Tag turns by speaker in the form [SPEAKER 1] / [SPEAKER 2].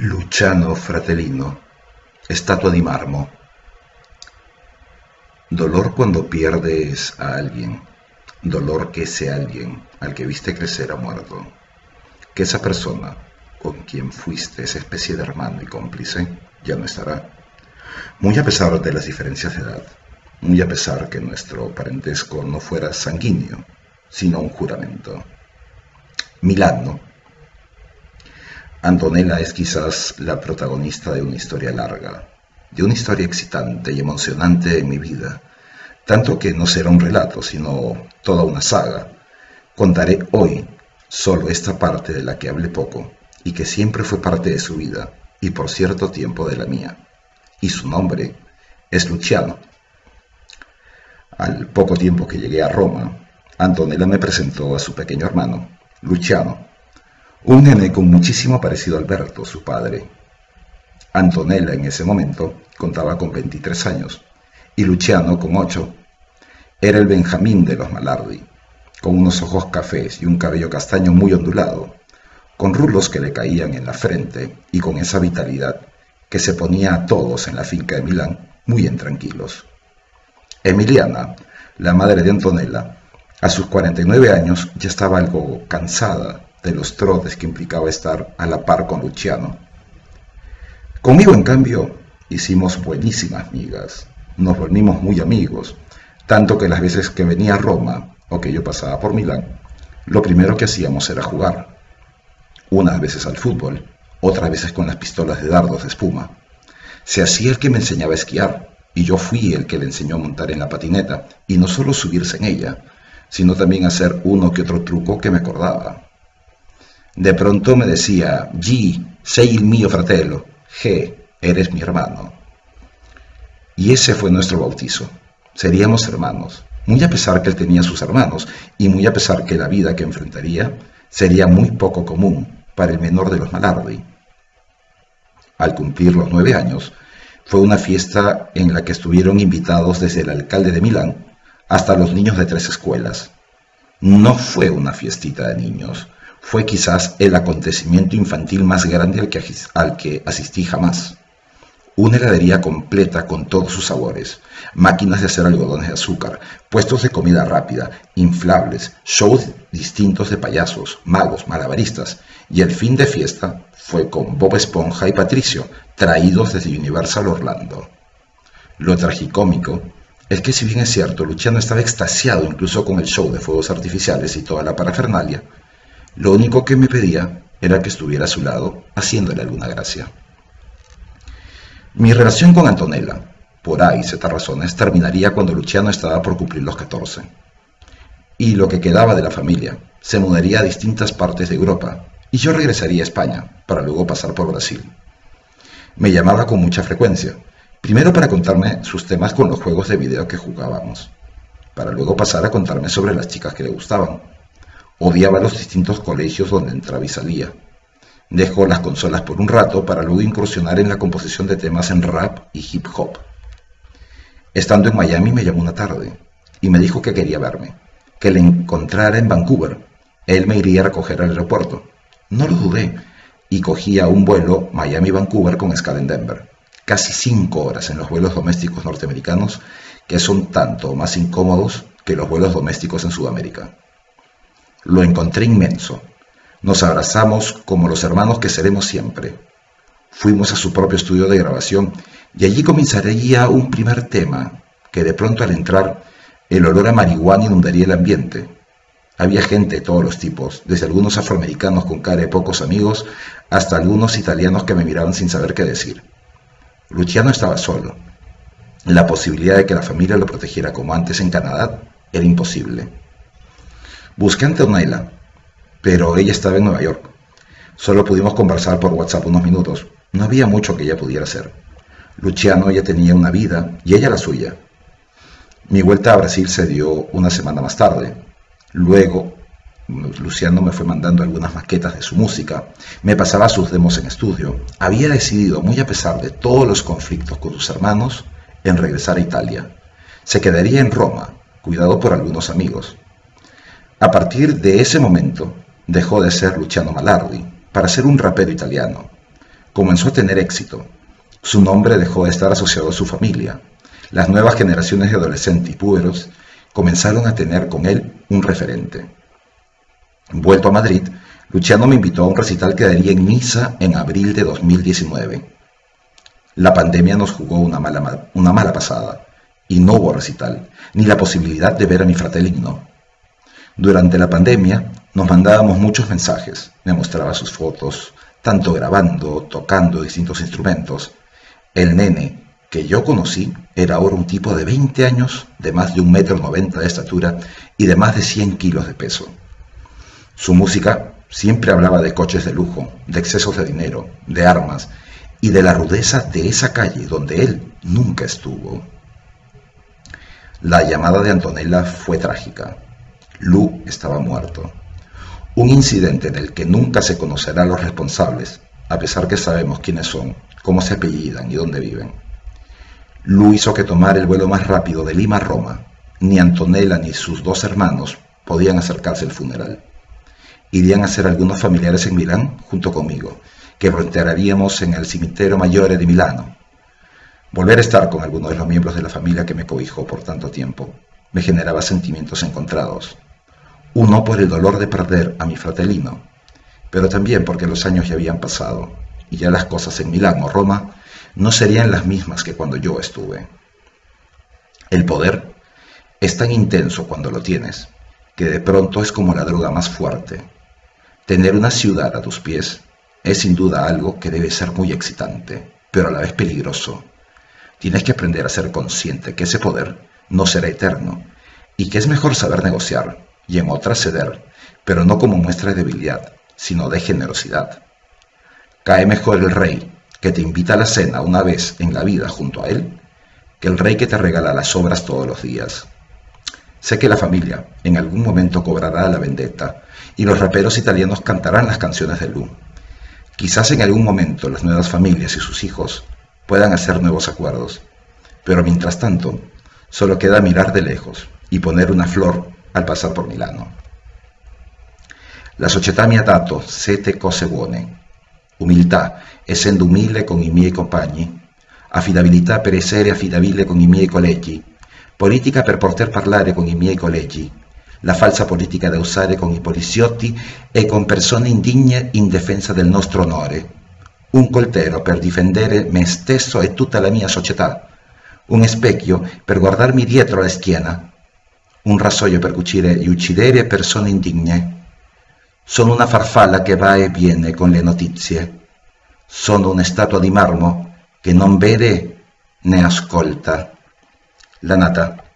[SPEAKER 1] Luciano Fratellino, estatua di marmo. Dolor cuando pierdes a alguien, dolor que ese alguien al que viste crecer ha muerto, que esa persona con quien fuiste esa especie de hermano y cómplice ya no estará, muy a pesar de las diferencias de edad, muy a pesar que nuestro parentesco no fuera sanguíneo, sino un juramento. Milano, Antonella es quizás la protagonista de una historia larga, de una historia excitante y emocionante en mi vida, tanto que no será un relato, sino toda una saga. Contaré hoy solo esta parte de la que hablé poco y que siempre fue parte de su vida y por cierto tiempo de la mía. Y su nombre es Luciano. Al poco tiempo que llegué a Roma, Antonella me presentó a su pequeño hermano, Luciano, un nene con muchísimo parecido a Alberto, su padre. Antonella en ese momento contaba con 23 años y Luciano con 8. Era el Benjamín de los Malardi, con unos ojos cafés y un cabello castaño muy ondulado, con rulos que le caían en la frente y con esa vitalidad que se ponía a todos en la finca de Milán muy intranquilos. Emiliana, la madre de Antonella, a sus 49 años ya estaba algo cansada de los trotes que implicaba estar a la par con Luciano. Conmigo, en cambio, hicimos buenísimas migas, nos volvimos muy amigos, tanto que las veces que venía a Roma o que yo pasaba por Milán, lo primero que hacíamos era jugar. Unas veces al fútbol, otras veces con las pistolas de dardos de espuma. Se hacía el que me enseñaba a esquiar, y yo fui el que le enseñó a montar en la patineta, y no solo subirse en ella, sino también hacer uno que otro truco que me acordaba. De pronto me decía, G, sei il mio fratello, G, eres mi hermano. Y ese fue nuestro bautizo. Seríamos hermanos, muy a pesar que él tenía sus hermanos, y muy a pesar que la vida que enfrentaría sería muy poco común para el menor de los Malardi. Al cumplir los nueve años, fue una fiesta en la que estuvieron invitados desde el alcalde de Milán hasta los niños de tres escuelas. No fue una fiestita de niños, fue quizás el acontecimiento infantil más grande al que, asistí jamás. Una heladería completa con todos sus sabores, máquinas de hacer algodones de azúcar, puestos de comida rápida, inflables, shows distintos de payasos, magos, malabaristas, y el fin de fiesta fue con Bob Esponja y Patricio, traídos desde Universal Orlando. Lo tragicómico es que si bien es cierto, Luciano estaba extasiado incluso con el show de fuegos artificiales y toda la parafernalia, lo único que me pedía era que estuviera a su lado, haciéndole alguna gracia. Mi relación con Antonella, por ahí Z razones, terminaría cuando Luciano estaba por cumplir los 14. Y lo que quedaba de la familia se mudaría a distintas partes de Europa, y yo regresaría a España, para luego pasar por Brasil. Me llamaba con mucha frecuencia, primero para contarme sus temas con los juegos de video que jugábamos, para luego pasar a contarme sobre las chicas que le gustaban, Odiaba los distintos colegios donde entraba y salía. Dejó las consolas por un rato para luego incursionar en la composición de temas en rap y hip hop. Estando en Miami me llamó una tarde y me dijo que quería verme, que le encontrara en Vancouver. Él me iría a recoger al aeropuerto. No lo dudé y cogía un vuelo Miami-Vancouver con escala en Denver. Casi cinco horas en los vuelos domésticos norteamericanos que son tanto más incómodos que los vuelos domésticos en Sudamérica. Lo encontré inmenso. Nos abrazamos como los hermanos que seremos siempre. Fuimos a su propio estudio de grabación y allí comenzaría un primer tema que de pronto al entrar el olor a marihuana inundaría el ambiente. Había gente de todos los tipos, desde algunos afroamericanos con cara de pocos amigos hasta algunos italianos que me miraban sin saber qué decir. Luciano estaba solo. La posibilidad de que la familia lo protegiera como antes en Canadá era imposible. Busqué a Antonella, pero ella estaba en Nueva York. Solo pudimos conversar por WhatsApp unos minutos. No había mucho que ella pudiera hacer. Luciano ya tenía una vida y ella la suya. Mi vuelta a Brasil se dio una semana más tarde. Luego, Luciano me fue mandando algunas maquetas de su música, me pasaba sus demos en estudio. Había decidido, muy a pesar de todos los conflictos con sus hermanos, en regresar a Italia. Se quedaría en Roma, cuidado por algunos amigos. A partir de ese momento dejó de ser Luciano Malardi para ser un rapero italiano, comenzó a tener éxito. Su nombre dejó de estar asociado a su familia. Las nuevas generaciones de adolescentes y púberos comenzaron a tener con él un referente. Vuelto a Madrid, Luciano me invitó a un recital que daría en Niza en abril de 2019. La pandemia nos jugó una mala, una mala pasada y no hubo recital, ni la posibilidad de ver a mi fratelino. Durante la pandemia nos mandábamos muchos mensajes, me mostraba sus fotos, tanto grabando, tocando distintos instrumentos. El nene que yo conocí era ahora un tipo de 20 años, de más de un metro noventa de estatura y de más de 100 kilos de peso. Su música siempre hablaba de coches de lujo, de excesos de dinero, de armas y de la rudeza de esa calle donde él nunca estuvo. La llamada de Antonella fue trágica. Lu estaba muerto. Un incidente del que nunca se conocerá a los responsables, a pesar que sabemos quiénes son, cómo se apellidan y dónde viven. Lu hizo que tomar el vuelo más rápido de Lima a Roma. Ni Antonella ni sus dos hermanos podían acercarse al funeral irían a ser algunos familiares en Milán junto conmigo, que enterraríamos en el cimitero Maggiore de Milano. Volver a estar con alguno de los miembros de la familia que me cobijó por tanto tiempo me generaba sentimientos encontrados. Uno por el dolor de perder a mi fratelino, pero también porque los años ya habían pasado y ya las cosas en Milán o Roma no serían las mismas que cuando yo estuve. El poder es tan intenso cuando lo tienes, que de pronto es como la droga más fuerte, Tener una ciudad a tus pies es sin duda algo que debe ser muy excitante, pero a la vez peligroso. Tienes que aprender a ser consciente que ese poder no será eterno y que es mejor saber negociar y en otras ceder, pero no como muestra de debilidad, sino de generosidad. Cae mejor el rey que te invita a la cena una vez en la vida junto a él que el rey que te regala las obras todos los días. Sé que la familia en algún momento cobrará la vendetta y los raperos italianos cantarán las canciones de Lu. Quizás en algún momento las nuevas familias y sus hijos puedan hacer nuevos acuerdos, pero mientras tanto solo queda mirar de lejos y poner una flor al pasar por Milano. La società mi ha dato sette cose buone. Umiltà, essendo umile con i miei compagni. Affidabilità per essere affidabile con i miei colleghi politica per poter parlare con i miei colleghi, la falsa politica da usare con i poliziotti e con persone indigne in difesa del nostro onore, un coltello per difendere me stesso e tutta la mia società, un specchio per guardarmi dietro la schiena, un rasoio per cucire e persone indigne. Sono una farfalla che va e viene con le notizie. Sono una statua di marmo che non vede né ascolta. La nata